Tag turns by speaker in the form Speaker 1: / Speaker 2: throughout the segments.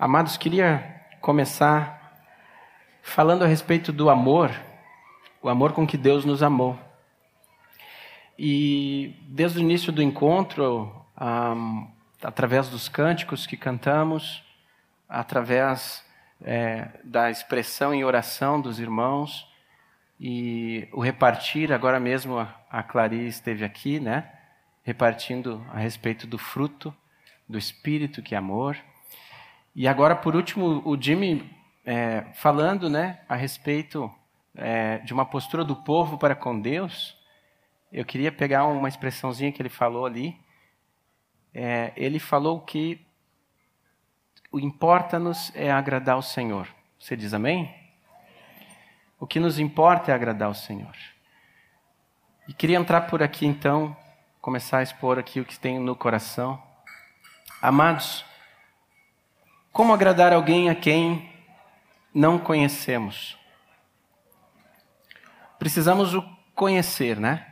Speaker 1: Amados, queria começar falando a respeito do amor, o amor com que Deus nos amou. E desde o início do encontro, um, através dos cânticos que cantamos, através é, da expressão em oração dos irmãos e o repartir, agora mesmo a Clarice esteve aqui, né? Repartindo a respeito do fruto do Espírito, que é amor. E agora, por último, o Jimmy é, falando né, a respeito é, de uma postura do povo para com Deus. Eu queria pegar uma expressãozinha que ele falou ali. É, ele falou que o importa-nos é agradar ao Senhor. Você diz amém? O que nos importa é agradar ao Senhor. E queria entrar por aqui então, começar a expor aqui o que tem no coração. Amados, como agradar alguém a quem não conhecemos? Precisamos o conhecer, né?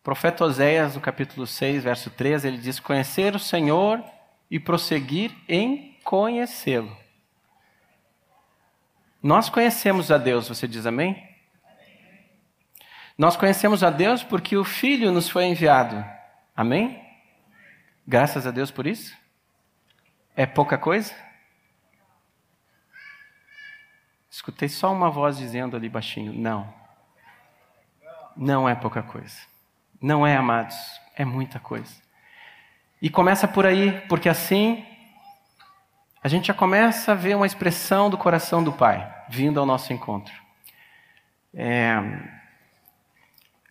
Speaker 1: O profeta Oséias, no capítulo 6, verso 13, ele diz: Conhecer o Senhor e prosseguir em conhecê-lo. Nós conhecemos a Deus, você diz amém? Nós conhecemos a Deus porque o Filho nos foi enviado. Amém? Graças a Deus por isso? É pouca coisa? Escutei só uma voz dizendo ali baixinho: não. Não é pouca coisa. Não é, amados. É muita coisa. E começa por aí, porque assim a gente já começa a ver uma expressão do coração do Pai vindo ao nosso encontro. É,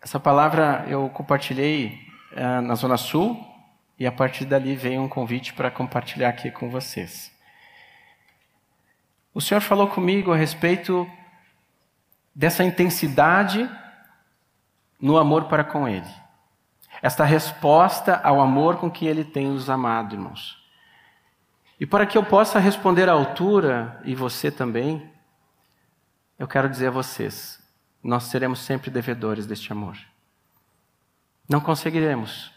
Speaker 1: essa palavra eu compartilhei é, na Zona Sul e a partir dali veio um convite para compartilhar aqui com vocês. O Senhor falou comigo a respeito dessa intensidade no amor para com Ele. Esta resposta ao amor com que Ele tem nos amado, irmãos. E para que eu possa responder à altura, e você também, eu quero dizer a vocês: nós seremos sempre devedores deste amor. Não conseguiremos.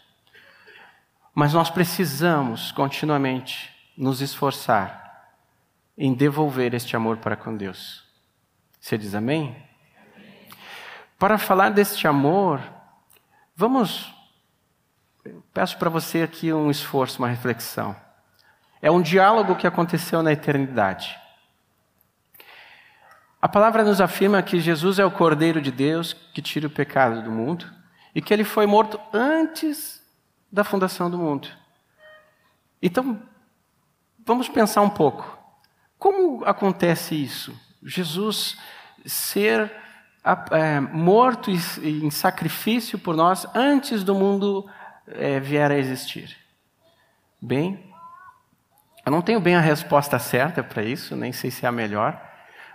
Speaker 1: Mas nós precisamos continuamente nos esforçar em devolver este amor para com Deus. Você diz amém? Para falar deste amor, vamos. Peço para você aqui um esforço, uma reflexão. É um diálogo que aconteceu na eternidade. A palavra nos afirma que Jesus é o Cordeiro de Deus que tira o pecado do mundo e que ele foi morto antes da fundação do mundo. Então, vamos pensar um pouco. Como acontece isso? Jesus ser é, morto em sacrifício por nós antes do mundo é, vier a existir. Bem, eu não tenho bem a resposta certa para isso, nem sei se é a melhor,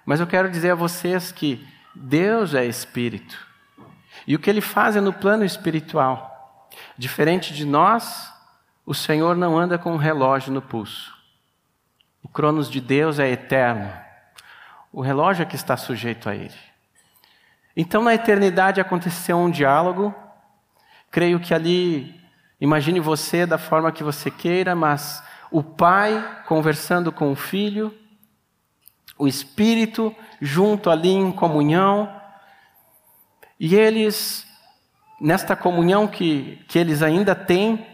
Speaker 1: mas eu quero dizer a vocês que Deus é espírito. E o que ele faz é no plano espiritual. Diferente de nós, o Senhor não anda com um relógio no pulso. O cronos de Deus é eterno. O relógio é que está sujeito a ele. Então, na eternidade aconteceu um diálogo. Creio que ali, imagine você da forma que você queira, mas o pai conversando com o filho, o espírito junto ali em comunhão, e eles, nesta comunhão que, que eles ainda têm,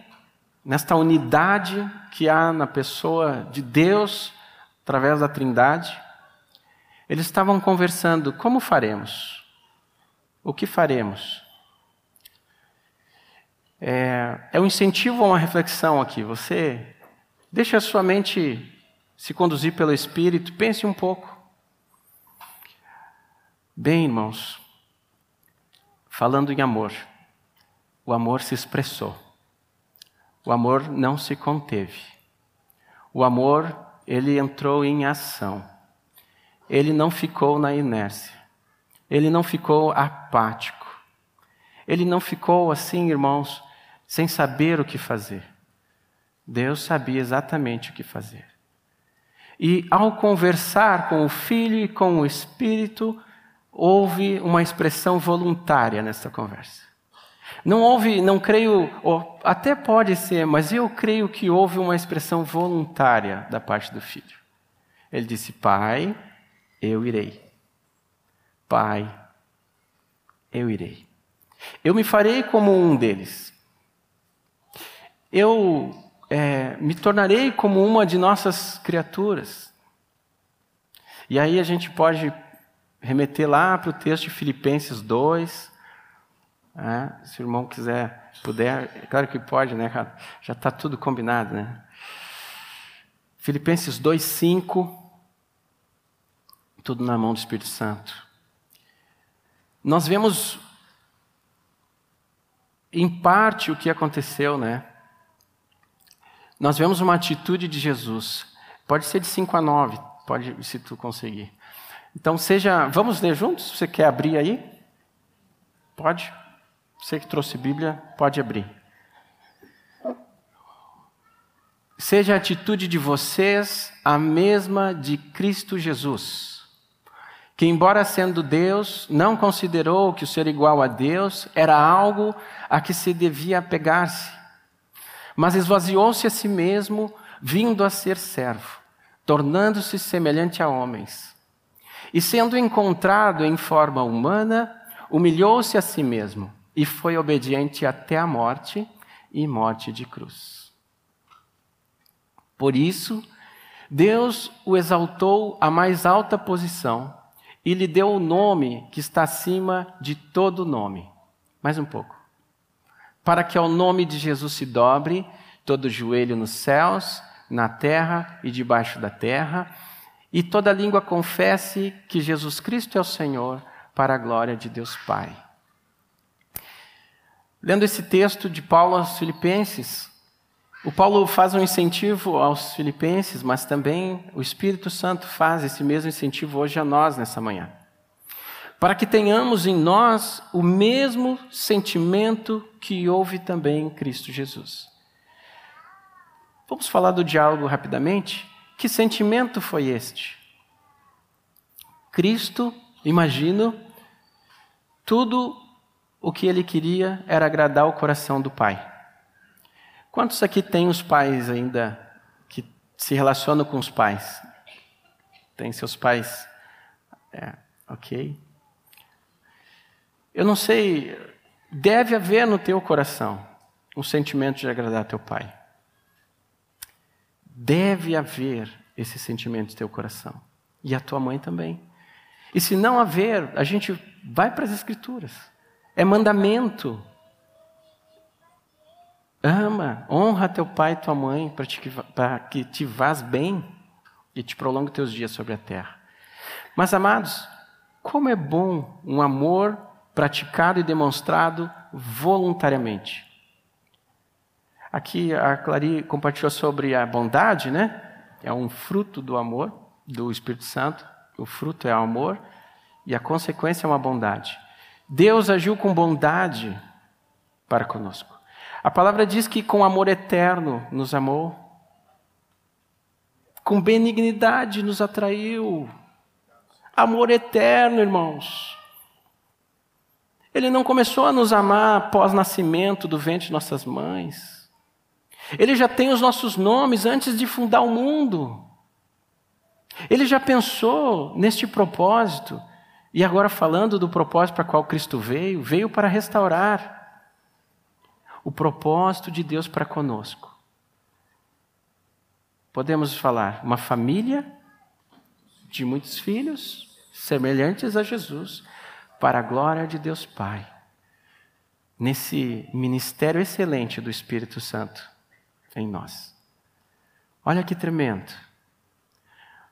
Speaker 1: nesta unidade que há na pessoa de Deus, através da Trindade, eles estavam conversando: como faremos? O que faremos? É, é um incentivo a uma reflexão aqui. Você Deixe a sua mente se conduzir pelo Espírito, pense um pouco. Bem, irmãos, falando em amor, o amor se expressou, o amor não se conteve, o amor, ele entrou em ação, ele não ficou na inércia, ele não ficou apático, ele não ficou assim, irmãos, sem saber o que fazer. Deus sabia exatamente o que fazer. E ao conversar com o Filho e com o Espírito, houve uma expressão voluntária nessa conversa. Não houve, não creio, até pode ser, mas eu creio que houve uma expressão voluntária da parte do Filho. Ele disse: Pai, eu irei. Pai, eu irei. Eu me farei como um deles. Eu é, me tornarei como uma de nossas criaturas. E aí a gente pode remeter lá para o texto de Filipenses 2. Né? Se o irmão quiser, puder, é claro que pode, né? Já está tudo combinado, né? Filipenses 2, 5. Tudo na mão do Espírito Santo. Nós vemos em parte o que aconteceu, né? Nós vemos uma atitude de Jesus. Pode ser de 5 a 9, pode, se tu conseguir. Então seja, vamos ler juntos? Você quer abrir aí? Pode? Você que trouxe Bíblia, pode abrir. Seja a atitude de vocês a mesma de Cristo Jesus, que, embora sendo Deus, não considerou que o ser igual a Deus era algo a que se devia apegar-se, mas esvaziou-se a si mesmo, vindo a ser servo, tornando-se semelhante a homens. E sendo encontrado em forma humana, humilhou-se a si mesmo e foi obediente até a morte e morte de cruz. Por isso, Deus o exaltou à mais alta posição e lhe deu o nome que está acima de todo nome. Mais um pouco para que ao nome de Jesus se dobre todo joelho nos céus, na terra e debaixo da terra, e toda língua confesse que Jesus Cristo é o Senhor, para a glória de Deus Pai. Lendo esse texto de Paulo aos Filipenses, o Paulo faz um incentivo aos Filipenses, mas também o Espírito Santo faz esse mesmo incentivo hoje a nós nessa manhã para que tenhamos em nós o mesmo sentimento que houve também em Cristo Jesus. Vamos falar do diálogo rapidamente? Que sentimento foi este? Cristo, imagino, tudo o que ele queria era agradar o coração do Pai. Quantos aqui têm os pais ainda que se relacionam com os pais? Tem seus pais? É, ok. Eu não sei, deve haver no teu coração um sentimento de agradar teu pai. Deve haver esse sentimento no teu coração. E a tua mãe também. E se não haver, a gente vai para as Escrituras. É mandamento. Ama, honra teu pai e tua mãe para que te vás bem e te prolongue teus dias sobre a terra. Mas, amados, como é bom um amor praticado e demonstrado voluntariamente. Aqui a Clary compartilhou sobre a bondade, né? É um fruto do amor do Espírito Santo. O fruto é o amor e a consequência é uma bondade. Deus agiu com bondade para conosco. A palavra diz que com amor eterno nos amou, com benignidade nos atraiu. Amor eterno, irmãos. Ele não começou a nos amar após nascimento do ventre de nossas mães. Ele já tem os nossos nomes antes de fundar o mundo. Ele já pensou neste propósito. E agora, falando do propósito para qual Cristo veio, veio para restaurar o propósito de Deus para conosco. Podemos falar, uma família de muitos filhos, semelhantes a Jesus, para a glória de Deus Pai, nesse ministério excelente do Espírito Santo em nós. Olha que tremendo.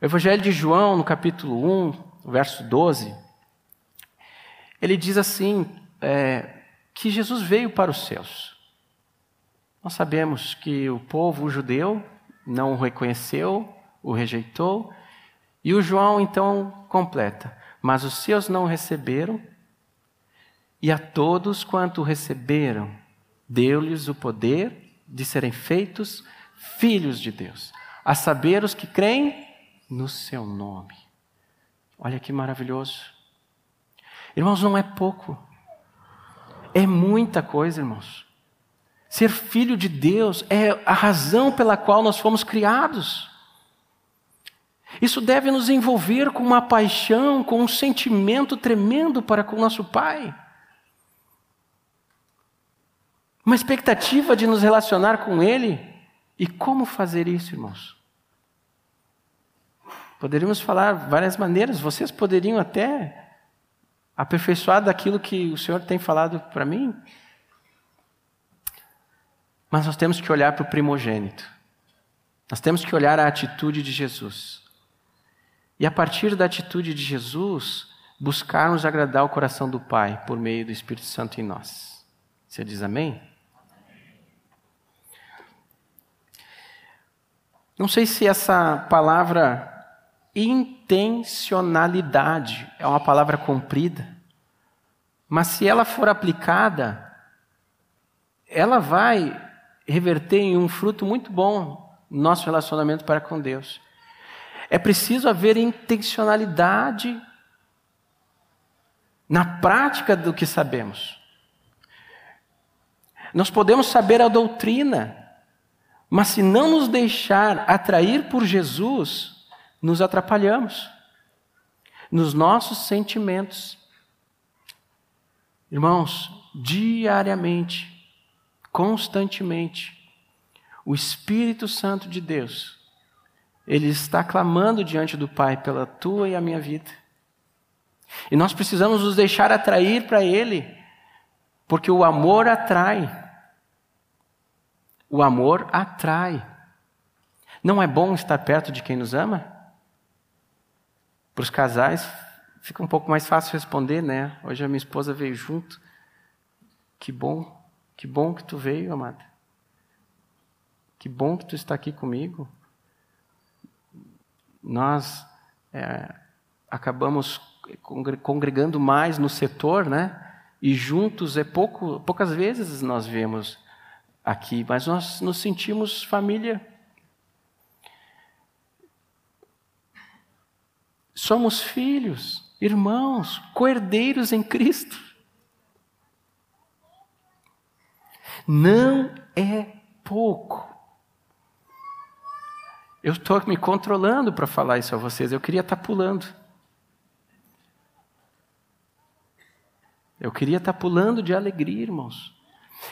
Speaker 1: O Evangelho de João, no capítulo 1, verso 12, ele diz assim: é, que Jesus veio para os céus. Nós sabemos que o povo judeu não o reconheceu, o rejeitou, e o João então completa: mas os seus não receberam, e a todos quanto receberam, deu-lhes o poder de serem feitos filhos de Deus, a saber os que creem no seu nome. Olha que maravilhoso. Irmãos, não é pouco, é muita coisa, irmãos. Ser filho de Deus é a razão pela qual nós fomos criados. Isso deve nos envolver com uma paixão, com um sentimento tremendo para com nosso Pai. Uma expectativa de nos relacionar com Ele. E como fazer isso, irmãos? Poderíamos falar várias maneiras, vocês poderiam até aperfeiçoar daquilo que o Senhor tem falado para mim. Mas nós temos que olhar para o primogênito. Nós temos que olhar a atitude de Jesus. E a partir da atitude de Jesus, buscarmos agradar o coração do Pai por meio do Espírito Santo em nós. Você diz amém? Não sei se essa palavra intencionalidade é uma palavra comprida, mas se ela for aplicada, ela vai reverter em um fruto muito bom no nosso relacionamento para com Deus. É preciso haver intencionalidade na prática do que sabemos. Nós podemos saber a doutrina, mas se não nos deixar atrair por Jesus, nos atrapalhamos nos nossos sentimentos. Irmãos, diariamente, constantemente, o Espírito Santo de Deus, ele está clamando diante do Pai pela tua e a minha vida. E nós precisamos nos deixar atrair para Ele, porque o amor atrai. O amor atrai. Não é bom estar perto de quem nos ama? Para os casais, fica um pouco mais fácil responder, né? Hoje a minha esposa veio junto. Que bom, que bom que tu veio, amada. Que bom que tu está aqui comigo. Nós é, acabamos congregando mais no setor, né? E juntos é pouco, poucas vezes nós vemos aqui, mas nós nos sentimos família. Somos filhos, irmãos, cordeiros em Cristo. Não é pouco. Eu estou me controlando para falar isso a vocês, eu queria estar tá pulando. Eu queria estar tá pulando de alegria, irmãos.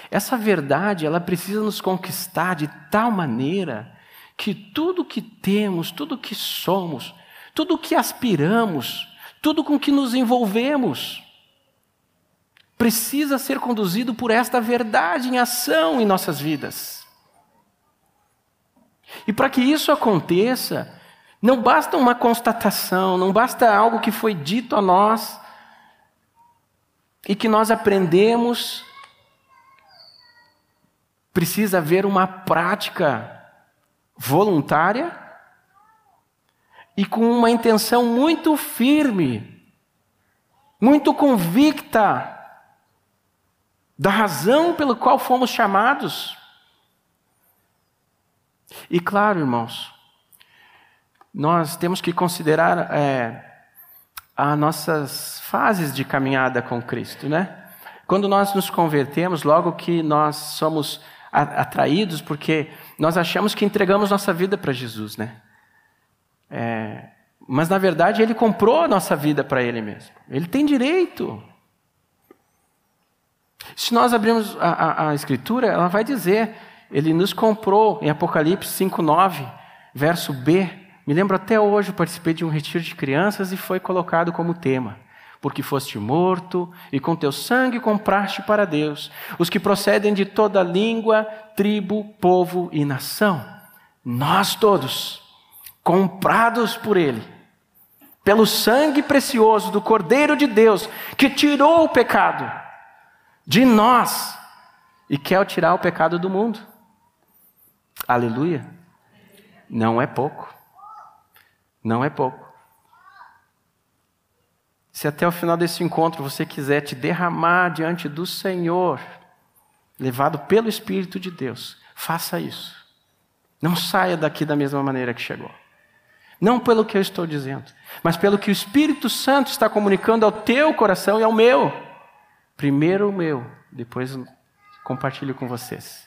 Speaker 1: Essa verdade, ela precisa nos conquistar de tal maneira que tudo que temos, tudo que somos, tudo que aspiramos, tudo com que nos envolvemos, precisa ser conduzido por esta verdade em ação em nossas vidas. E para que isso aconteça, não basta uma constatação, não basta algo que foi dito a nós e que nós aprendemos precisa haver uma prática voluntária e com uma intenção muito firme, muito convicta da razão pelo qual fomos chamados. E claro, irmãos, nós temos que considerar é, as nossas fases de caminhada com Cristo, né? Quando nós nos convertemos, logo que nós somos atraídos porque nós achamos que entregamos nossa vida para Jesus, né? É, mas na verdade ele comprou a nossa vida para ele mesmo. Ele tem direito. Se nós abrirmos a, a, a, Escritura, ela vai dizer: Ele nos comprou, em Apocalipse 5,9, verso B. Me lembro até hoje, participei de um retiro de crianças e foi colocado como tema porque foste morto e com teu sangue compraste para Deus os que procedem de toda língua, tribo, povo e nação. Nós todos, comprados por Ele, pelo sangue precioso do Cordeiro de Deus, que tirou o pecado de nós e quer tirar o pecado do mundo. Aleluia. Não é pouco. Não é pouco. Se até o final desse encontro você quiser te derramar diante do Senhor, levado pelo Espírito de Deus, faça isso. Não saia daqui da mesma maneira que chegou. Não pelo que eu estou dizendo, mas pelo que o Espírito Santo está comunicando ao teu coração e ao meu. Primeiro o meu, depois compartilho com vocês.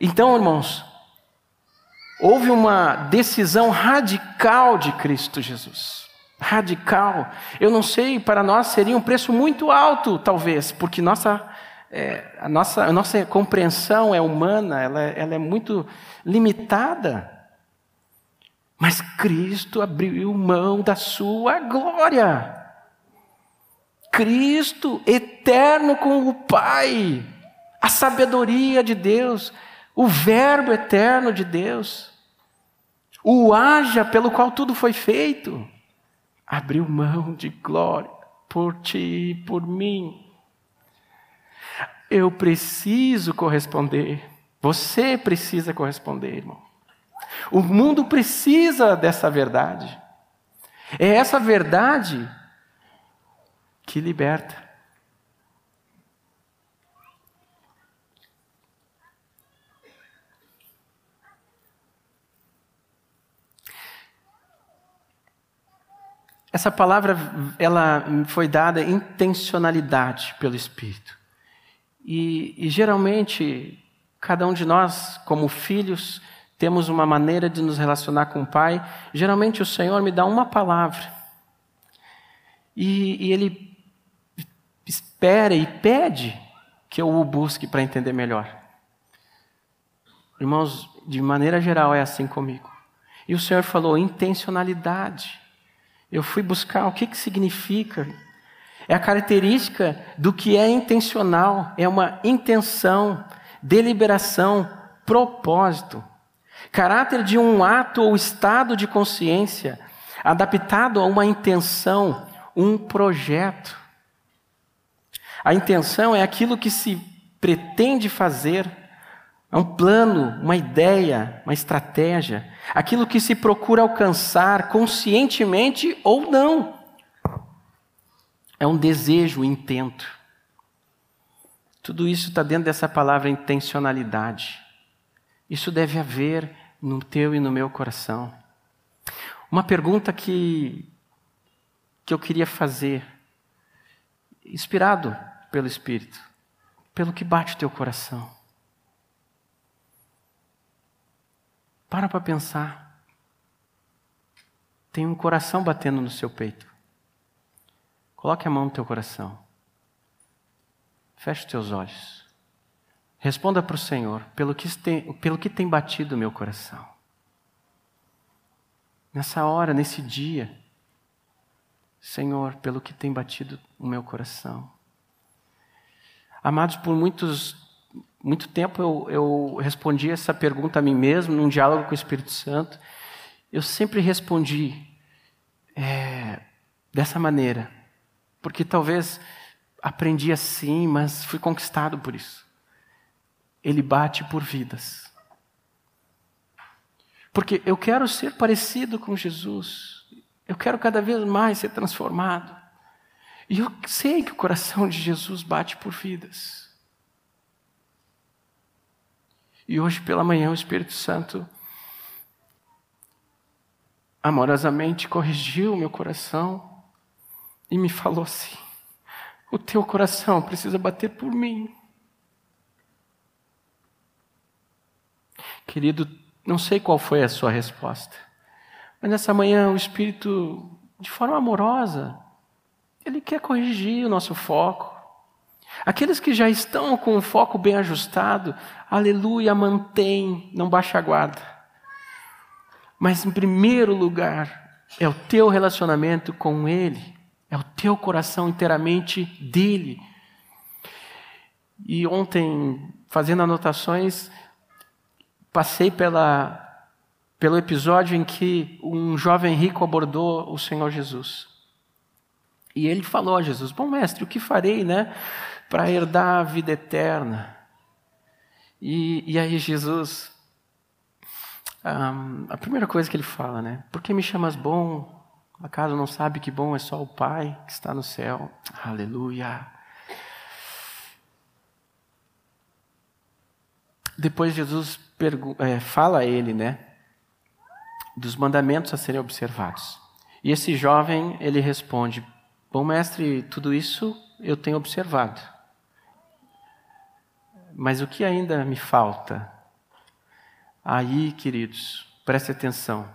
Speaker 1: Então, irmãos, houve uma decisão radical de Cristo Jesus. Radical. Eu não sei, para nós seria um preço muito alto, talvez, porque nossa, é, a, nossa, a nossa compreensão é humana, ela, ela é muito limitada. Mas Cristo abriu mão da sua glória. Cristo, eterno com o Pai, a sabedoria de Deus, o Verbo eterno de Deus, o haja pelo qual tudo foi feito, abriu mão de glória por ti e por mim. Eu preciso corresponder, você precisa corresponder, irmão. O mundo precisa dessa verdade. É essa verdade que liberta. Essa palavra ela foi dada intencionalidade pelo Espírito. E, e geralmente, cada um de nós, como filhos, temos uma maneira de nos relacionar com o Pai. Geralmente o Senhor me dá uma palavra. E, e Ele espera e pede que eu o busque para entender melhor. Irmãos, de maneira geral é assim comigo. E o Senhor falou intencionalidade. Eu fui buscar o que, que significa. É a característica do que é intencional, é uma intenção, deliberação, propósito. Caráter de um ato ou estado de consciência adaptado a uma intenção, um projeto. A intenção é aquilo que se pretende fazer, é um plano, uma ideia, uma estratégia, aquilo que se procura alcançar conscientemente ou não. É um desejo, um intento. Tudo isso está dentro dessa palavra intencionalidade. Isso deve haver no teu e no meu coração. Uma pergunta que, que eu queria fazer, inspirado pelo Espírito, pelo que bate o teu coração. Para para pensar. Tem um coração batendo no seu peito. Coloque a mão no teu coração. Feche os teus olhos. Responda para o Senhor pelo que, tem, pelo que tem batido o meu coração. Nessa hora, nesse dia, Senhor, pelo que tem batido o meu coração. Amados, por muitos, muito tempo eu, eu respondi essa pergunta a mim mesmo, num diálogo com o Espírito Santo. Eu sempre respondi é, dessa maneira, porque talvez aprendi assim, mas fui conquistado por isso ele bate por vidas. Porque eu quero ser parecido com Jesus. Eu quero cada vez mais ser transformado. E eu sei que o coração de Jesus bate por vidas. E hoje pela manhã o Espírito Santo amorosamente corrigiu o meu coração e me falou assim: o teu coração precisa bater por mim. Querido, não sei qual foi a sua resposta, mas nessa manhã o Espírito, de forma amorosa, ele quer corrigir o nosso foco. Aqueles que já estão com o foco bem ajustado, aleluia, mantém, não baixa a guarda. Mas em primeiro lugar, é o teu relacionamento com Ele, é o teu coração inteiramente dele. E ontem, fazendo anotações, passei pela, pelo episódio em que um jovem rico abordou o Senhor Jesus. E ele falou a Jesus: Bom, mestre, o que farei, né, para herdar a vida eterna? E, e aí Jesus, um, a primeira coisa que ele fala, né? Por que me chamas bom? Acaso não sabe que bom é só o Pai que está no céu? Aleluia. Depois Jesus é, fala a ele, né, dos mandamentos a serem observados. E esse jovem, ele responde: Bom, mestre, tudo isso eu tenho observado. Mas o que ainda me falta? Aí, queridos, Preste atenção.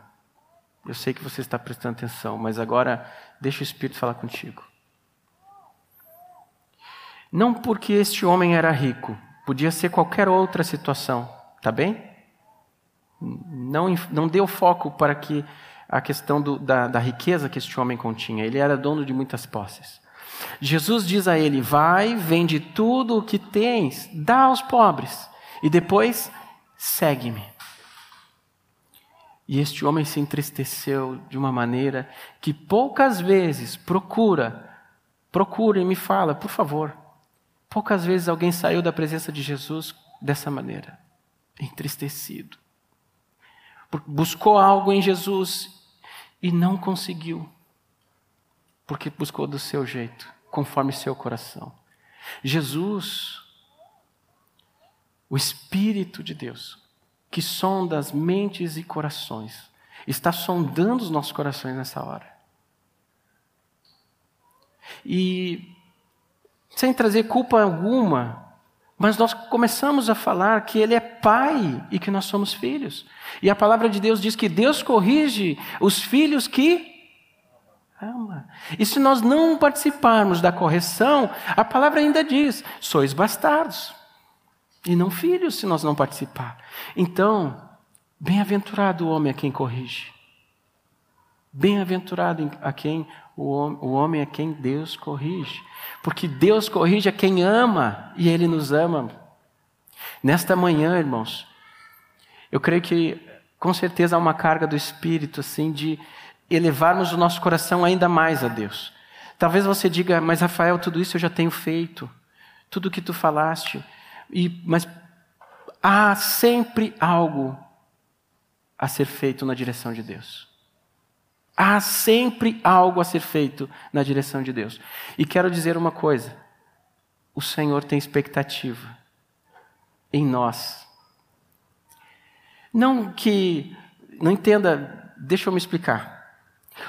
Speaker 1: Eu sei que você está prestando atenção, mas agora deixa o Espírito falar contigo. Não porque este homem era rico, podia ser qualquer outra situação, tá bem? Não, não deu foco para que a questão do, da, da riqueza que este homem continha. Ele era dono de muitas posses. Jesus diz a ele: Vai, vende tudo o que tens, dá aos pobres, e depois segue-me. E este homem se entristeceu de uma maneira que poucas vezes procura, procura e me fala, por favor. Poucas vezes alguém saiu da presença de Jesus dessa maneira, entristecido. Buscou algo em Jesus e não conseguiu, porque buscou do seu jeito, conforme seu coração. Jesus, o Espírito de Deus, que sonda as mentes e corações, está sondando os nossos corações nessa hora. E, sem trazer culpa alguma, mas nós começamos a falar que Ele é Pai e que nós somos filhos. E a palavra de Deus diz que Deus corrige os filhos que ama. E se nós não participarmos da correção, a palavra ainda diz: sois bastardos e não filhos se nós não participar. Então, bem-aventurado o homem a quem corrige. Bem-aventurado a quem o homem a quem Deus corrige, porque Deus corrige a quem ama e ele nos ama. Nesta manhã, irmãos, eu creio que com certeza há uma carga do espírito assim de elevarmos o nosso coração ainda mais a Deus. Talvez você diga, mas Rafael, tudo isso eu já tenho feito. Tudo que tu falaste, e, mas há sempre algo a ser feito na direção de Deus. Há sempre algo a ser feito na direção de Deus. E quero dizer uma coisa: o Senhor tem expectativa em nós. Não que, não entenda, deixa eu me explicar.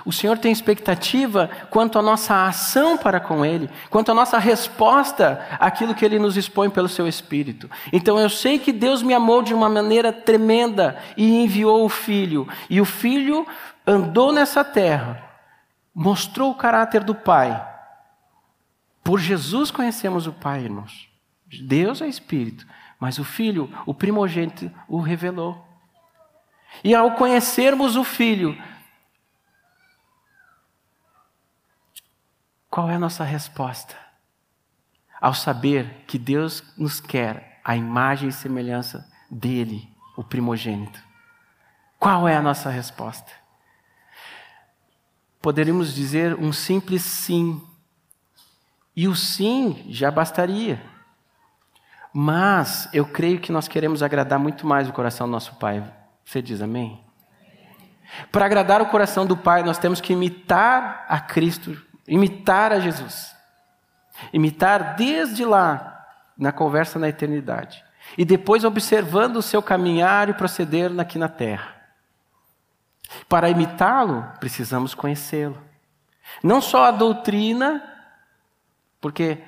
Speaker 1: O Senhor tem expectativa quanto à nossa ação para com Ele, quanto à nossa resposta àquilo que Ele nos expõe pelo Seu Espírito. Então eu sei que Deus me amou de uma maneira tremenda e enviou o Filho. E o Filho andou nessa terra, mostrou o caráter do Pai. Por Jesus conhecemos o Pai, irmãos. Deus é Espírito, mas o Filho, o primogênito, o revelou. E ao conhecermos o Filho, Qual é a nossa resposta? Ao saber que Deus nos quer a imagem e semelhança dele, o primogênito. Qual é a nossa resposta? Poderíamos dizer um simples sim. E o sim já bastaria. Mas eu creio que nós queremos agradar muito mais o coração do nosso Pai. Você diz amém? Para agradar o coração do Pai, nós temos que imitar a Cristo Imitar a Jesus. Imitar desde lá, na conversa na eternidade. E depois observando o seu caminhar e proceder aqui na terra. Para imitá-lo, precisamos conhecê-lo. Não só a doutrina, porque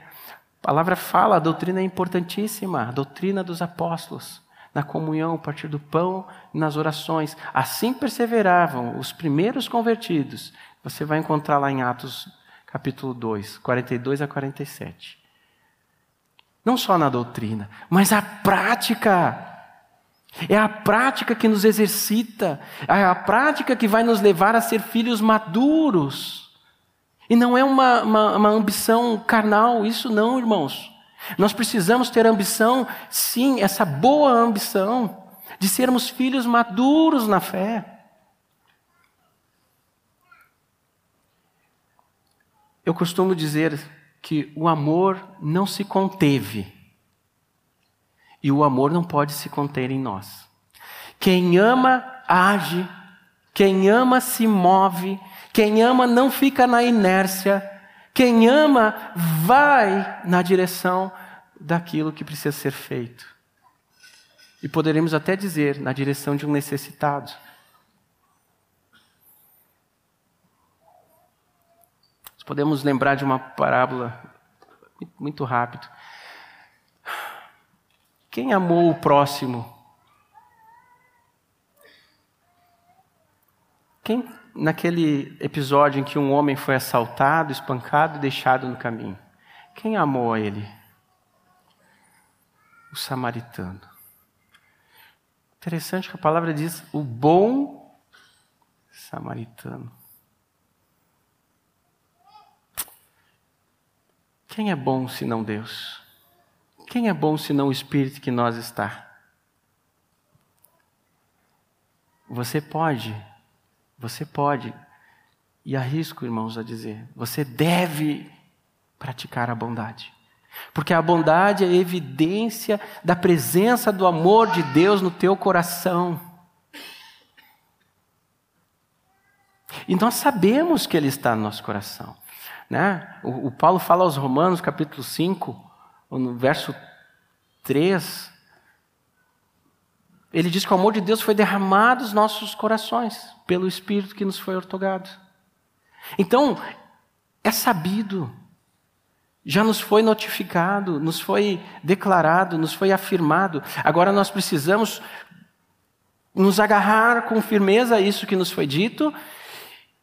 Speaker 1: a palavra fala, a doutrina é importantíssima, a doutrina dos apóstolos, na comunhão, a partir do pão nas orações. Assim perseveravam os primeiros convertidos. Você vai encontrar lá em Atos capítulo 2, 42 a 47. Não só na doutrina, mas a prática. É a prática que nos exercita, é a prática que vai nos levar a ser filhos maduros. E não é uma, uma, uma ambição carnal, isso não, irmãos. Nós precisamos ter ambição, sim, essa boa ambição, de sermos filhos maduros na fé. Eu costumo dizer que o amor não se conteve. E o amor não pode se conter em nós. Quem ama, age. Quem ama, se move. Quem ama, não fica na inércia. Quem ama, vai na direção daquilo que precisa ser feito. E poderemos até dizer, na direção de um necessitado. Podemos lembrar de uma parábola muito rápido. Quem amou o próximo? Quem, naquele episódio em que um homem foi assaltado, espancado e deixado no caminho, quem amou a ele? O samaritano. Interessante que a palavra diz o bom samaritano. Quem é bom senão Deus? Quem é bom senão o Espírito que nós está? Você pode, você pode, e arrisco, irmãos, a dizer, você deve praticar a bondade. Porque a bondade é evidência da presença do amor de Deus no teu coração. E nós sabemos que Ele está no nosso coração. Né? O, o Paulo fala aos Romanos, capítulo 5, no verso 3, ele diz que o amor de Deus foi derramado nos nossos corações, pelo Espírito que nos foi otorgado. Então, é sabido, já nos foi notificado, nos foi declarado, nos foi afirmado. Agora nós precisamos nos agarrar com firmeza a isso que nos foi dito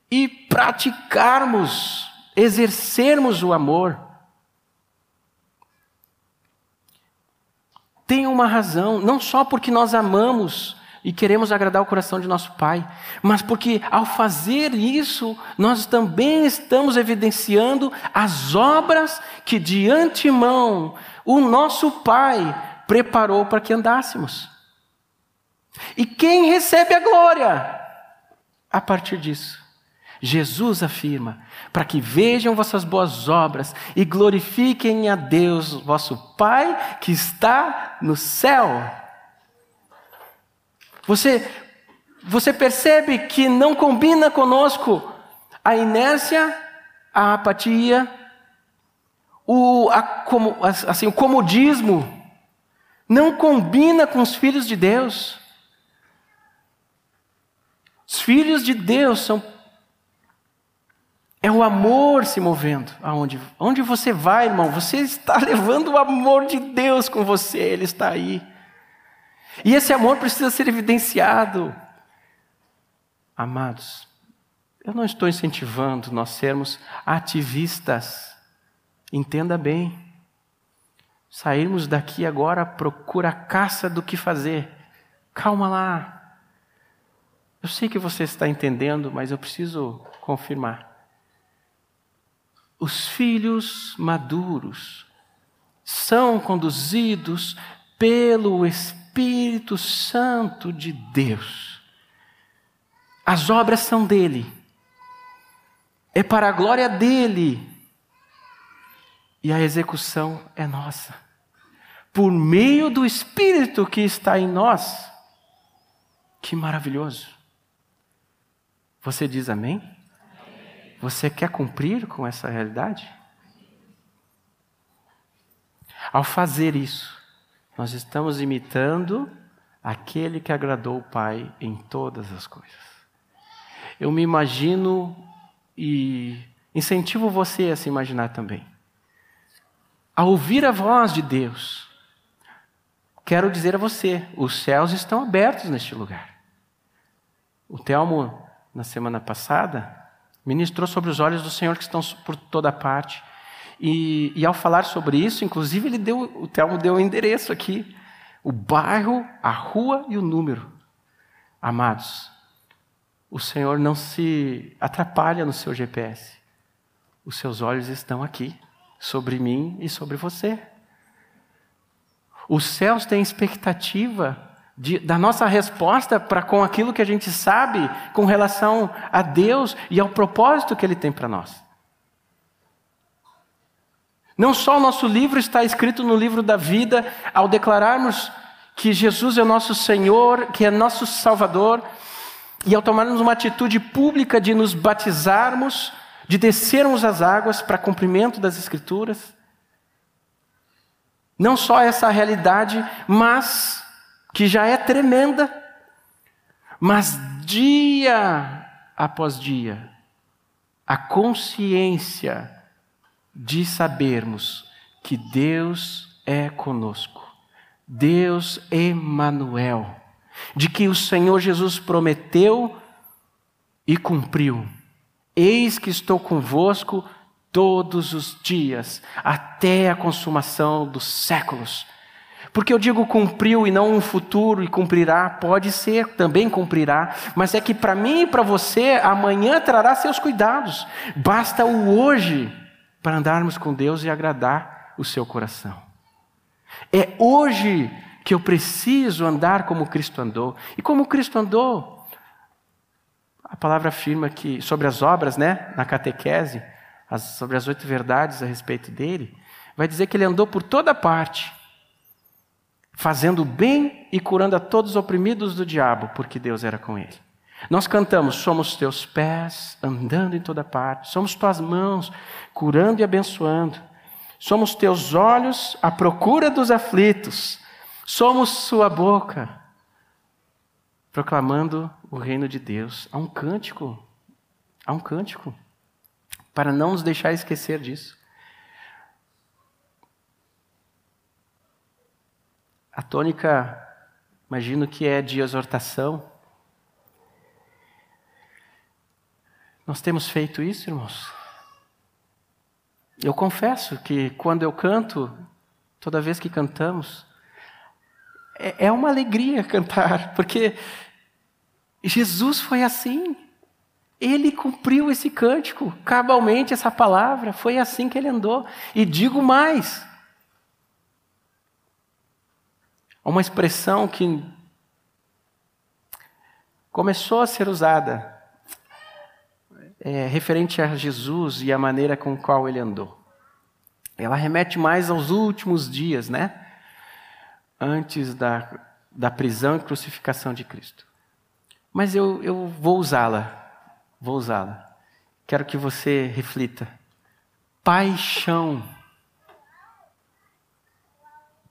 Speaker 1: e praticarmos, exercermos o amor. tem uma razão, não só porque nós amamos e queremos agradar o coração de nosso Pai, mas porque ao fazer isso, nós também estamos evidenciando as obras que de antemão o nosso Pai preparou para que andássemos. E quem recebe a glória a partir disso? Jesus afirma: para que vejam vossas boas obras e glorifiquem a Deus, vosso Pai, que está no céu. Você, você percebe que não combina conosco a inércia, a apatia, o, a, como, assim, o comodismo, não combina com os filhos de Deus. Os filhos de Deus são é o amor se movendo aonde onde você vai, irmão, você está levando o amor de Deus com você, ele está aí. E esse amor precisa ser evidenciado. Amados, eu não estou incentivando nós sermos ativistas. Entenda bem. Sairmos daqui agora procura caça do que fazer. Calma lá. Eu sei que você está entendendo, mas eu preciso confirmar. Os filhos maduros são conduzidos pelo Espírito Santo de Deus. As obras são dele, é para a glória dele, e a execução é nossa, por meio do Espírito que está em nós. Que maravilhoso! Você diz amém? Você quer cumprir com essa realidade? Ao fazer isso, nós estamos imitando aquele que agradou o Pai em todas as coisas. Eu me imagino e incentivo você a se imaginar também. Ao ouvir a voz de Deus, quero dizer a você: os céus estão abertos neste lugar. O Telmo, na semana passada, Ministrou sobre os olhos do Senhor que estão por toda parte. E, e ao falar sobre isso, inclusive, ele deu, o Telmo deu o endereço aqui, o bairro, a rua e o número. Amados, o Senhor não se atrapalha no seu GPS. Os seus olhos estão aqui, sobre mim e sobre você. Os céus têm expectativa de, da nossa resposta para com aquilo que a gente sabe com relação a Deus e ao propósito que Ele tem para nós. Não só o nosso livro está escrito no livro da vida, ao declararmos que Jesus é o nosso Senhor, que é nosso Salvador, e ao tomarmos uma atitude pública de nos batizarmos, de descermos as águas para cumprimento das Escrituras. Não só essa realidade, mas que já é tremenda, mas dia após dia, a consciência de sabermos que Deus é conosco, Deus Emanuel, de que o Senhor Jesus prometeu e cumpriu. Eis que estou convosco todos os dias, até a consumação dos séculos. Porque eu digo cumpriu e não um futuro e cumprirá, pode ser, também cumprirá, mas é que para mim e para você, amanhã trará seus cuidados. Basta o hoje para andarmos com Deus e agradar o seu coração. É hoje que eu preciso andar como Cristo andou. E como Cristo andou, a palavra afirma que sobre as obras, né, na catequese, as, sobre as oito verdades a respeito dele, vai dizer que ele andou por toda parte, fazendo bem e curando a todos os oprimidos do diabo, porque Deus era com ele. Nós cantamos: somos teus pés andando em toda parte, somos tuas mãos curando e abençoando, somos teus olhos à procura dos aflitos, somos sua boca proclamando o reino de Deus. Há um cântico, há um cântico, para não nos deixar esquecer disso. A tônica, imagino que é de exortação. Nós temos feito isso, irmãos? Eu confesso que quando eu canto, toda vez que cantamos, é, é uma alegria cantar, porque Jesus foi assim. Ele cumpriu esse cântico, cabalmente essa palavra, foi assim que ele andou. E digo mais: uma expressão que começou a ser usada é, referente a Jesus e a maneira com qual ele andou. Ela remete mais aos últimos dias, né? Antes da, da prisão e crucificação de Cristo. Mas eu, eu vou usá-la, vou usá-la. Quero que você reflita. Paixão.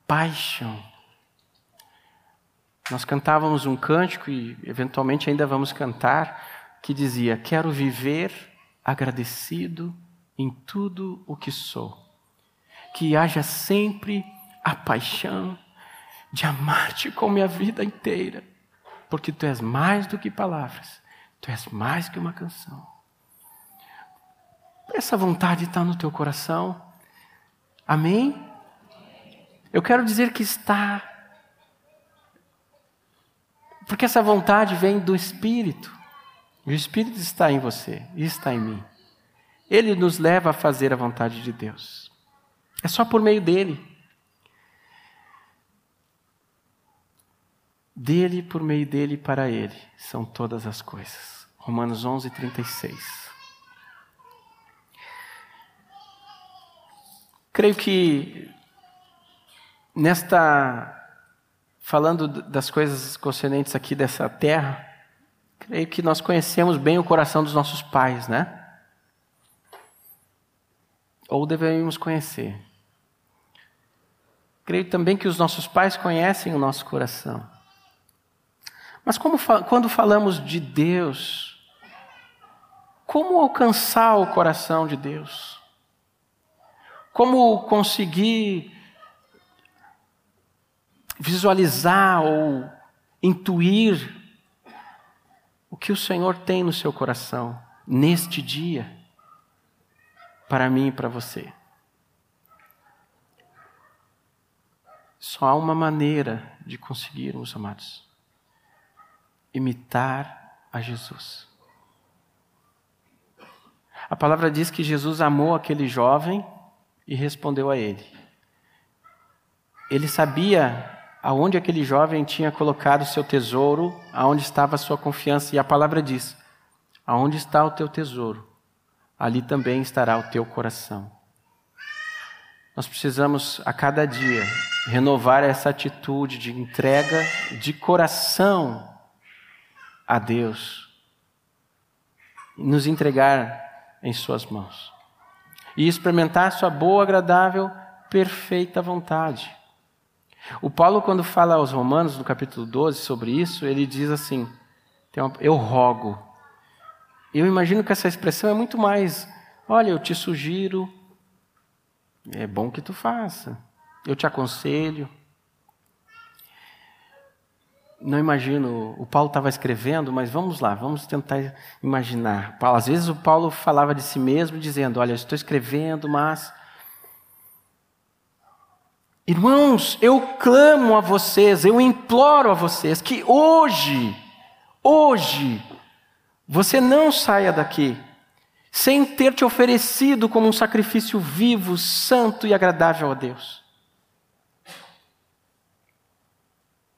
Speaker 1: Paixão. Nós cantávamos um cântico e eventualmente ainda vamos cantar que dizia: Quero viver agradecido em tudo o que sou. Que haja sempre a paixão de amar-te com minha vida inteira, porque tu és mais do que palavras, tu és mais que uma canção. Essa vontade está no teu coração. Amém? Eu quero dizer que está porque essa vontade vem do Espírito. E o Espírito está em você e está em mim. Ele nos leva a fazer a vontade de Deus. É só por meio dele. Dele, por meio dele e para ele são todas as coisas. Romanos 11, 36. Creio que nesta falando das coisas concernentes aqui dessa terra, creio que nós conhecemos bem o coração dos nossos pais, né? Ou devemos conhecer. Creio também que os nossos pais conhecem o nosso coração. Mas como, quando falamos de Deus, como alcançar o coração de Deus? Como conseguir visualizar ou intuir o que o Senhor tem no seu coração neste dia, para mim e para você. Só há uma maneira de conseguirmos, amados: imitar a Jesus. A palavra diz que Jesus amou aquele jovem e respondeu a ele. Ele sabia aonde aquele jovem tinha colocado seu tesouro, aonde estava a sua confiança. E a palavra diz: aonde está o teu tesouro, ali também estará o teu coração. Nós precisamos a cada dia renovar essa atitude de entrega de coração a Deus nos entregar em Suas mãos e experimentar Sua boa, agradável, perfeita vontade. O Paulo, quando fala aos Romanos, no capítulo 12, sobre isso, ele diz assim: eu rogo. Eu imagino que essa expressão é muito mais: olha, eu te sugiro, é bom que tu faça, eu te aconselho. não imagino, o Paulo estava escrevendo, mas vamos lá, vamos tentar imaginar. Às vezes o Paulo falava de si mesmo, dizendo: Olha, eu estou escrevendo, mas. Irmãos, eu clamo a vocês, eu imploro a vocês que hoje, hoje, você não saia daqui sem ter te oferecido como um sacrifício vivo, santo e agradável a Deus.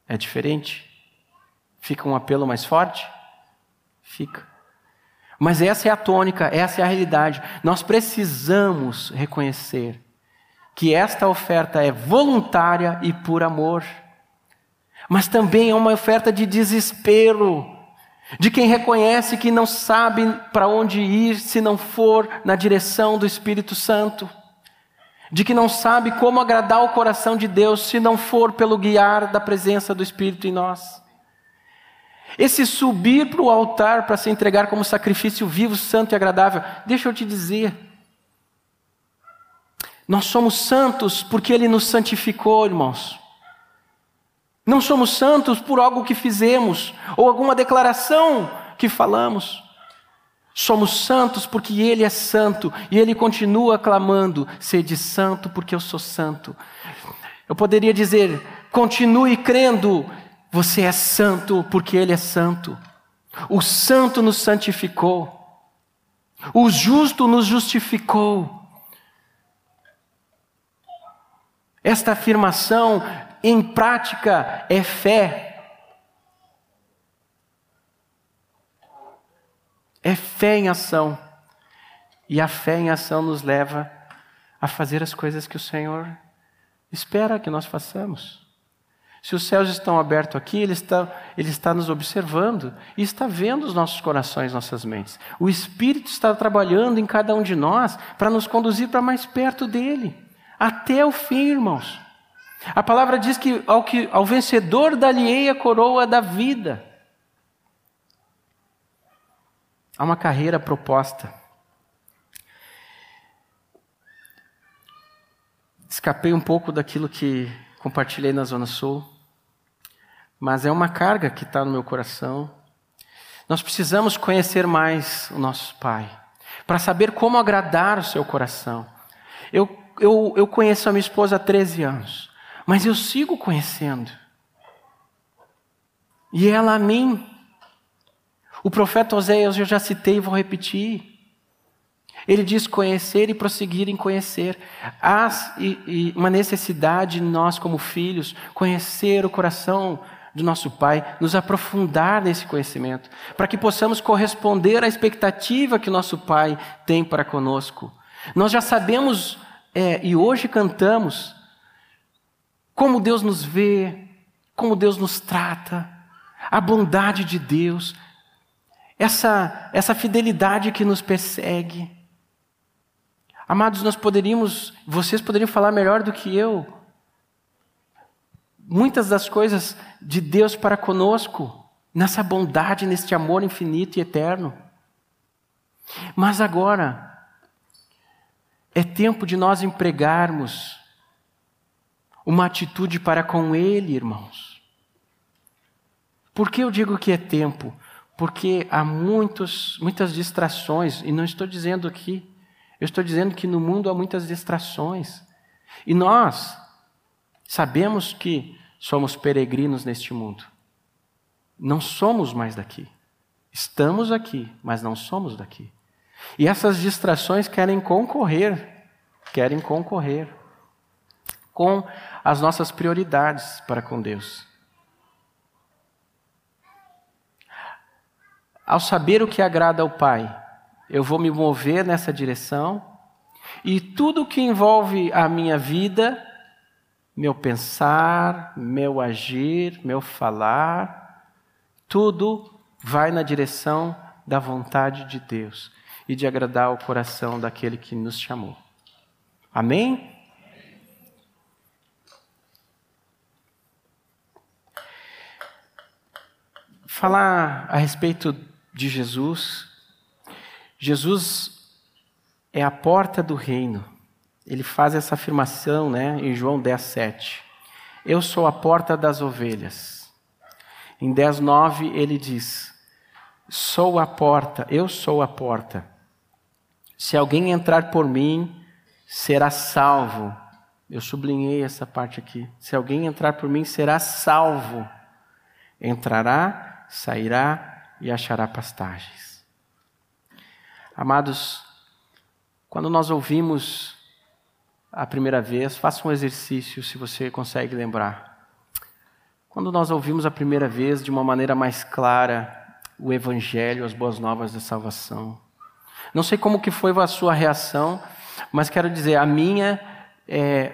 Speaker 1: É diferente? Fica um apelo mais forte? Fica. Mas essa é a tônica, essa é a realidade. Nós precisamos reconhecer que esta oferta é voluntária e por amor, mas também é uma oferta de desespero, de quem reconhece que não sabe para onde ir se não for na direção do Espírito Santo, de que não sabe como agradar o coração de Deus se não for pelo guiar da presença do Espírito em nós. Esse subir para o altar para se entregar como sacrifício vivo, santo e agradável, deixa eu te dizer, nós somos santos porque Ele nos santificou, irmãos. Não somos santos por algo que fizemos ou alguma declaração que falamos. Somos santos porque Ele é santo e Ele continua clamando: sede santo porque eu sou santo. Eu poderia dizer: continue crendo, você é santo porque Ele é santo. O santo nos santificou. O justo nos justificou. Esta afirmação em prática é fé. É fé em ação. E a fé em ação nos leva a fazer as coisas que o Senhor espera que nós façamos. Se os céus estão abertos aqui, Ele está, Ele está nos observando e está vendo os nossos corações, nossas mentes. O Espírito está trabalhando em cada um de nós para nos conduzir para mais perto dEle, até o fim, irmãos. A palavra diz que ao, que, ao vencedor da-lhe a coroa da vida. Há uma carreira proposta. Escapei um pouco daquilo que compartilhei na Zona Sul mas é uma carga que está no meu coração. Nós precisamos conhecer mais o nosso Pai, para saber como agradar o seu coração. Eu, eu, eu conheço a minha esposa há 13 anos, mas eu sigo conhecendo. E ela a mim. O profeta Oséias eu já citei e vou repetir. Ele diz conhecer e prosseguir em conhecer. Há uma necessidade nós, como filhos, conhecer o coração do nosso Pai, nos aprofundar nesse conhecimento, para que possamos corresponder à expectativa que o nosso Pai tem para conosco. Nós já sabemos, é, e hoje cantamos, como Deus nos vê, como Deus nos trata, a bondade de Deus, essa, essa fidelidade que nos persegue. Amados, nós poderíamos, vocês poderiam falar melhor do que eu, muitas das coisas de Deus para conosco, nessa bondade, neste amor infinito e eterno. Mas agora, é tempo de nós empregarmos uma atitude para com Ele, irmãos. Por que eu digo que é tempo? Porque há muitos, muitas distrações, e não estou dizendo aqui, eu estou dizendo que no mundo há muitas distrações. E nós, Sabemos que somos peregrinos neste mundo. Não somos mais daqui. Estamos aqui, mas não somos daqui. E essas distrações querem concorrer, querem concorrer com as nossas prioridades para com Deus. Ao saber o que agrada ao Pai, eu vou me mover nessa direção e tudo que envolve a minha vida meu pensar, meu agir, meu falar, tudo vai na direção da vontade de Deus e de agradar o coração daquele que nos chamou. Amém? Falar a respeito de Jesus. Jesus é a porta do reino ele faz essa afirmação né, em João 10, 7. Eu sou a porta das ovelhas. Em 10:9 ele diz: Sou a porta, eu sou a porta. Se alguém entrar por mim, será salvo. Eu sublinhei essa parte aqui. Se alguém entrar por mim, será salvo. Entrará, sairá e achará pastagens. Amados, quando nós ouvimos a primeira vez, faça um exercício se você consegue lembrar. Quando nós ouvimos a primeira vez de uma maneira mais clara o evangelho, as boas novas da salvação. Não sei como que foi a sua reação, mas quero dizer, a minha, é,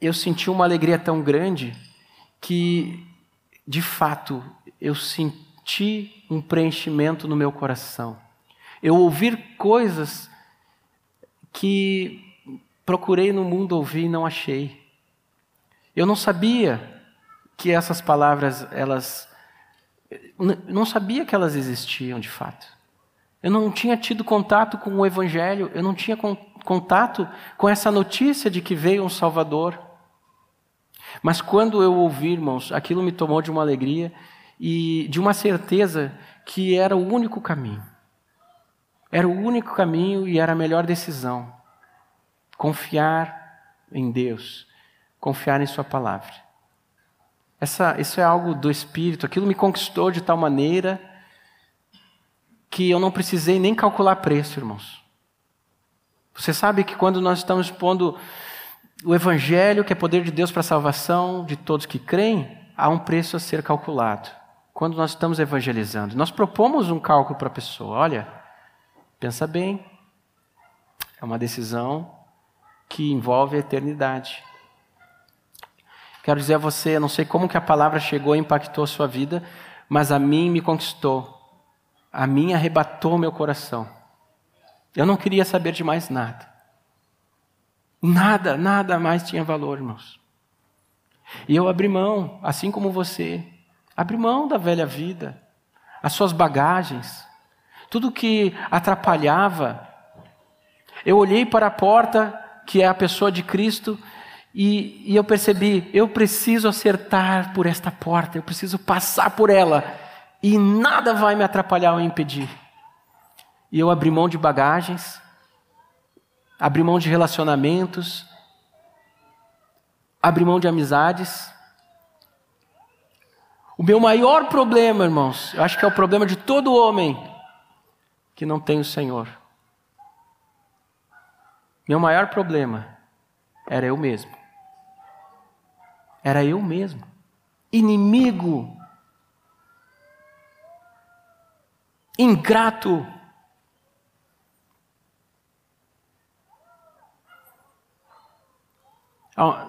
Speaker 1: eu senti uma alegria tão grande que, de fato, eu senti um preenchimento no meu coração. Eu ouvir coisas que procurei no mundo ouvir e não achei. Eu não sabia que essas palavras elas não sabia que elas existiam de fato. Eu não tinha tido contato com o Evangelho, eu não tinha contato com essa notícia de que veio um Salvador. Mas quando eu ouvi, irmãos, aquilo me tomou de uma alegria e de uma certeza que era o único caminho. Era o único caminho e era a melhor decisão. Confiar em Deus, confiar em Sua palavra. Essa, isso é algo do Espírito, aquilo me conquistou de tal maneira que eu não precisei nem calcular preço, irmãos. Você sabe que quando nós estamos expondo o Evangelho, que é poder de Deus para a salvação de todos que creem, há um preço a ser calculado. Quando nós estamos evangelizando, nós propomos um cálculo para a pessoa: olha, pensa bem, é uma decisão que envolve a eternidade. Quero dizer a você, não sei como que a palavra chegou e impactou a sua vida, mas a mim me conquistou. A mim arrebatou meu coração. Eu não queria saber de mais nada. Nada, nada mais tinha valor, irmãos. E eu abri mão, assim como você, abri mão da velha vida, as suas bagagens, tudo que atrapalhava. Eu olhei para a porta, que é a pessoa de Cristo, e, e eu percebi, eu preciso acertar por esta porta, eu preciso passar por ela, e nada vai me atrapalhar ou impedir. E eu abri mão de bagagens, abri mão de relacionamentos, abri mão de amizades. O meu maior problema, irmãos, eu acho que é o problema de todo homem que não tem o Senhor. Meu maior problema era eu mesmo. Era eu mesmo. Inimigo. Ingrato.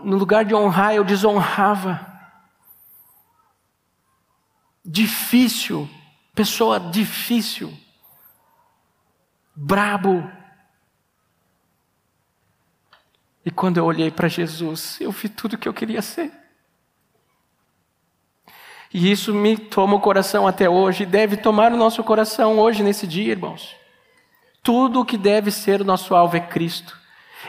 Speaker 1: No lugar de honrar, eu desonrava. Difícil, pessoa difícil, brabo. E quando eu olhei para Jesus, eu vi tudo que eu queria ser. E isso me toma o coração até hoje, deve tomar o nosso coração hoje, nesse dia, irmãos. Tudo o que deve ser o nosso alvo é Cristo.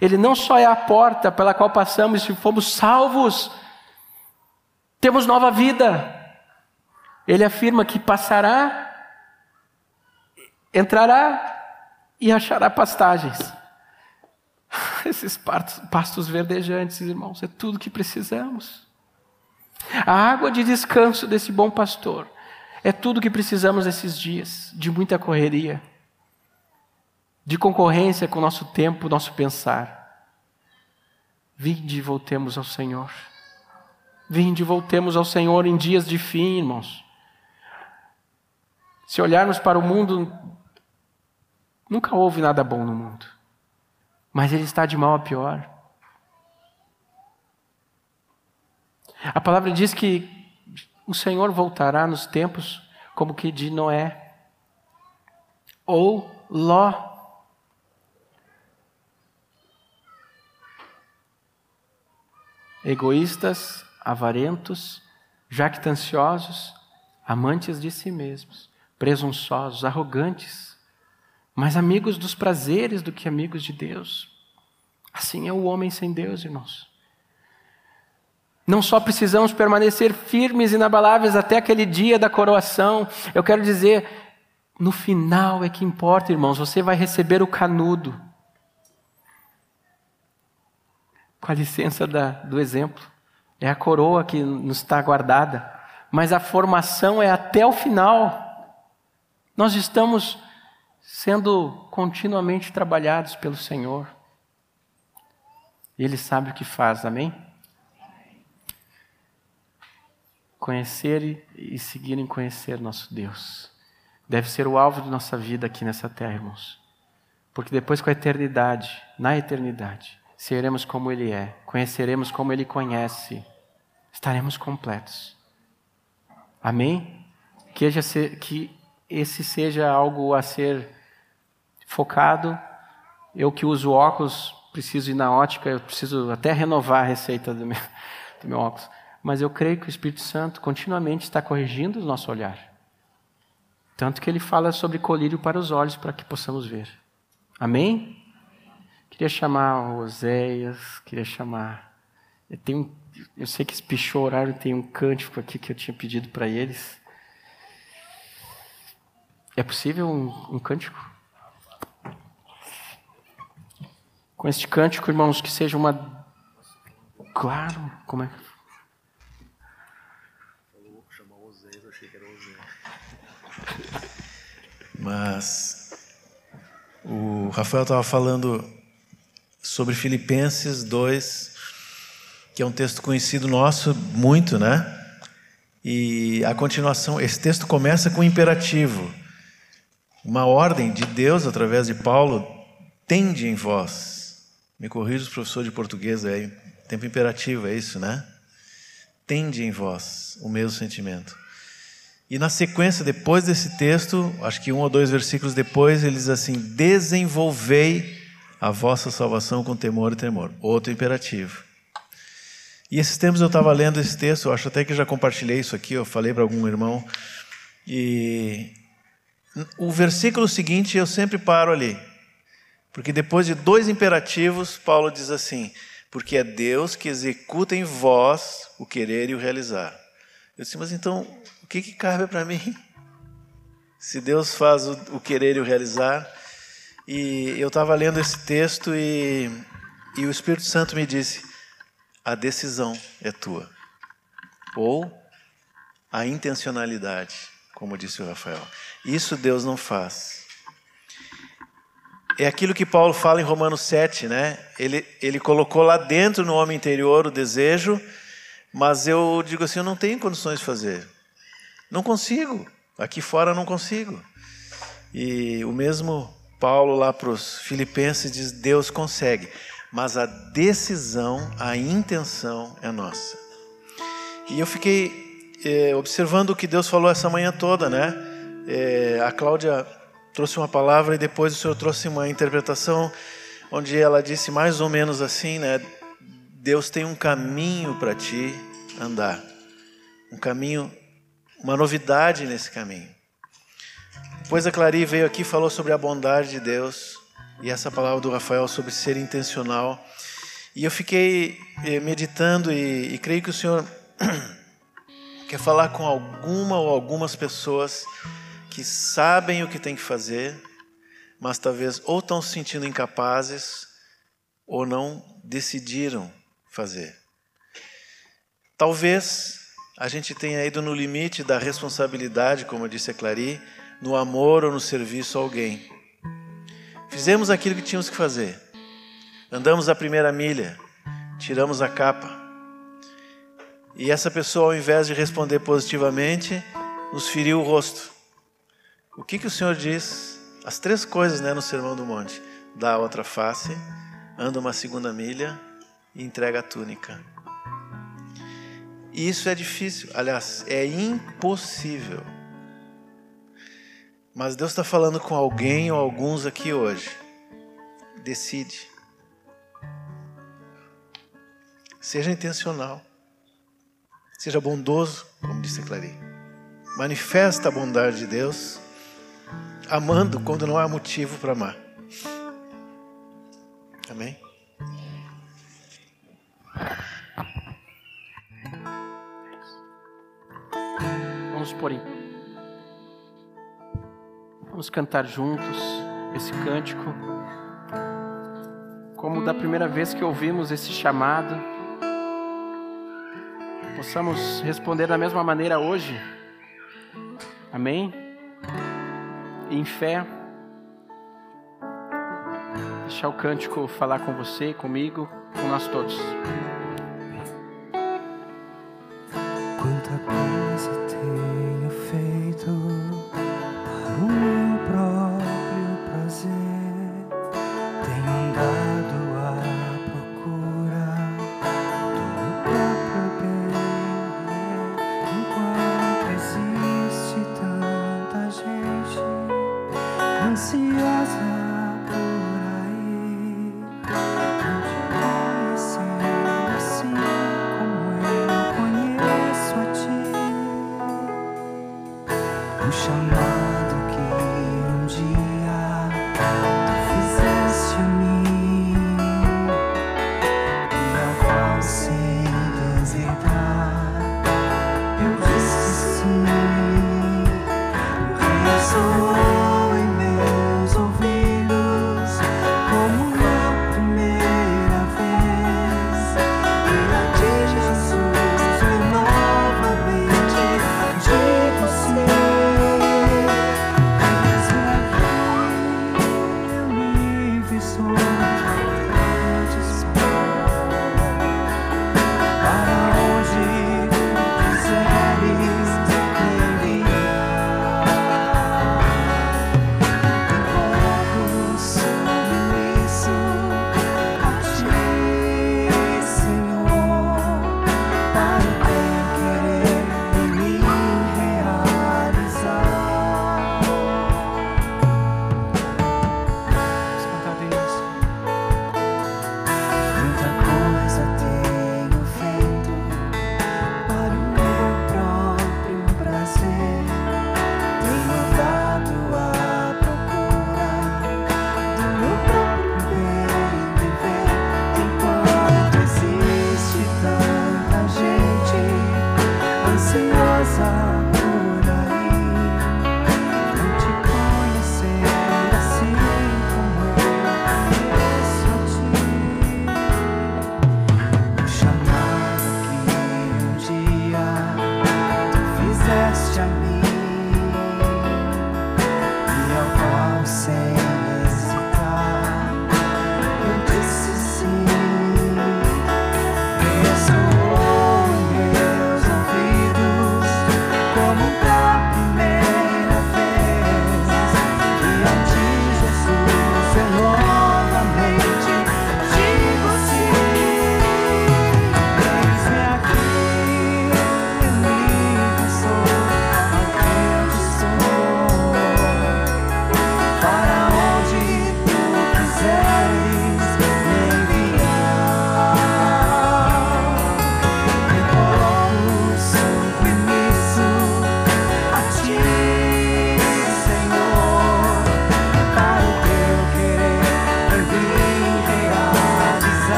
Speaker 1: Ele não só é a porta pela qual passamos e fomos salvos, temos nova vida. Ele afirma que passará, entrará e achará pastagens. Esses pastos verdejantes, irmãos, é tudo que precisamos. A água de descanso desse bom pastor é tudo que precisamos esses dias de muita correria, de concorrência com o nosso tempo, nosso pensar. Vinde e voltemos ao Senhor. Vinde e voltemos ao Senhor em dias de fim, irmãos. Se olharmos para o mundo, nunca houve nada bom no mundo mas ele está de mal a pior. A palavra diz que o Senhor voltará nos tempos como que de Noé ou Ló. Egoístas, avarentos, jactanciosos, amantes de si mesmos, presunçosos, arrogantes, mais amigos dos prazeres do que amigos de Deus. Assim é o homem sem Deus, irmãos. Não só precisamos permanecer firmes e inabaláveis até aquele dia da coroação, eu quero dizer, no final é que importa, irmãos, você vai receber o canudo. Com a licença da, do exemplo, é a coroa que nos está guardada, mas a formação é até o final. Nós estamos sendo continuamente trabalhados pelo Senhor. Ele sabe o que faz, amém? Conhecer e seguir em conhecer nosso Deus. Deve ser o alvo de nossa vida aqui nessa terra, irmãos. Porque depois, com a eternidade, na eternidade, seremos como Ele é, conheceremos como Ele conhece, estaremos completos. Amém? Que, que esse seja algo a ser focado. Eu que uso óculos, preciso ir na ótica, eu preciso até renovar a receita do meu, do meu óculos. Mas eu creio que o Espírito Santo continuamente está corrigindo o nosso olhar. Tenho que ele fala sobre colírio para os olhos, para que possamos ver. Amém? Queria chamar Oséias, queria chamar. Eu, tenho, eu sei que esse pichou horário tem um cântico aqui que eu tinha pedido para eles. É possível um, um cântico? Com este cântico, irmãos, que seja uma. Claro, como é que.
Speaker 2: Mas o Rafael estava falando sobre Filipenses 2, que é um texto conhecido nosso muito, né? E a continuação, esse texto começa com um imperativo, uma ordem de Deus através de Paulo, tende em vós. Me corrija os professores de português aí, tempo imperativo é isso, né? Tende em vós o mesmo sentimento. E na sequência, depois desse texto, acho que um ou dois versículos depois, ele diz assim: desenvolvei a vossa salvação com temor e temor. Outro imperativo. E esses tempos eu estava lendo esse texto, acho até que já compartilhei isso aqui, eu falei para algum irmão. E o versículo seguinte eu sempre paro ali. Porque depois de dois imperativos, Paulo diz assim: Porque é Deus que executa em vós o querer e o realizar. Eu disse, mas então que, que cabe para mim? Se Deus faz o, o, querer e o realizar. E eu estava lendo esse texto e, e o Espírito Santo me disse: a decisão é tua. Ou a intencionalidade, como disse o Rafael. Isso Deus não faz. É aquilo que Paulo fala em Romanos 7, né? Ele, ele colocou lá dentro no homem interior o desejo, mas eu digo assim: eu não tenho condições de fazer. Não consigo. Aqui fora não consigo. E o mesmo Paulo lá para os Filipenses diz: Deus consegue, mas a decisão, a intenção é nossa. E eu fiquei é, observando o que Deus falou essa manhã toda, né? É, a Cláudia trouxe uma palavra e depois o Senhor trouxe uma interpretação onde ela disse mais ou menos assim, né? Deus tem um caminho para ti andar, um caminho uma novidade nesse caminho. Depois a Clary veio aqui e falou sobre a bondade de Deus e essa palavra do Rafael sobre ser intencional. E eu fiquei eh, meditando e, e creio que o Senhor quer falar com alguma ou algumas pessoas que sabem o que tem que fazer, mas talvez ou estão se sentindo incapazes ou não decidiram fazer. Talvez a gente tenha ido no limite da responsabilidade, como disse a Clary, no amor ou no serviço a alguém. Fizemos aquilo que tínhamos que fazer. Andamos a primeira milha, tiramos a capa. E essa pessoa, ao invés de responder positivamente, nos feriu o rosto. O que, que o Senhor diz? As três coisas né, no Sermão do Monte: dá a outra face, anda uma segunda milha e entrega a túnica. E isso é difícil, aliás, é impossível. Mas Deus está falando com alguém ou alguns aqui hoje. Decide. Seja intencional. Seja bondoso, como disse Clary. Manifesta a bondade de Deus, amando quando não há motivo para amar. Amém?
Speaker 3: Nos pôr em. Vamos cantar juntos esse cântico. Como da primeira vez que ouvimos esse chamado, possamos responder da mesma maneira hoje. Amém? Em fé. Deixar o cântico falar com você, comigo, com nós todos.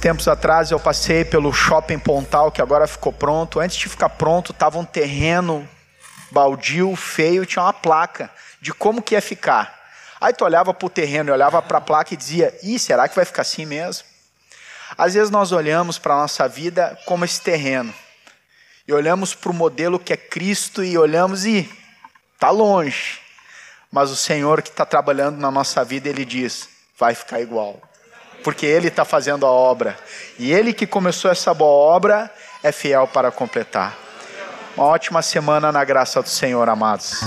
Speaker 4: Tempos atrás eu passei pelo shopping Pontal, que agora ficou pronto. Antes de ficar pronto, estava um terreno baldio, feio, tinha uma placa de como que ia ficar. Aí tu olhava para o terreno e olhava para a placa e dizia: Ih, será que vai ficar assim mesmo? Às vezes nós olhamos para a nossa vida como esse terreno. E olhamos para o modelo que é Cristo e olhamos e está longe. Mas o Senhor que está trabalhando na nossa vida, Ele diz: vai ficar igual. Porque Ele está fazendo a obra. E Ele que começou essa boa obra é fiel para completar. Uma ótima semana na graça do Senhor, amados.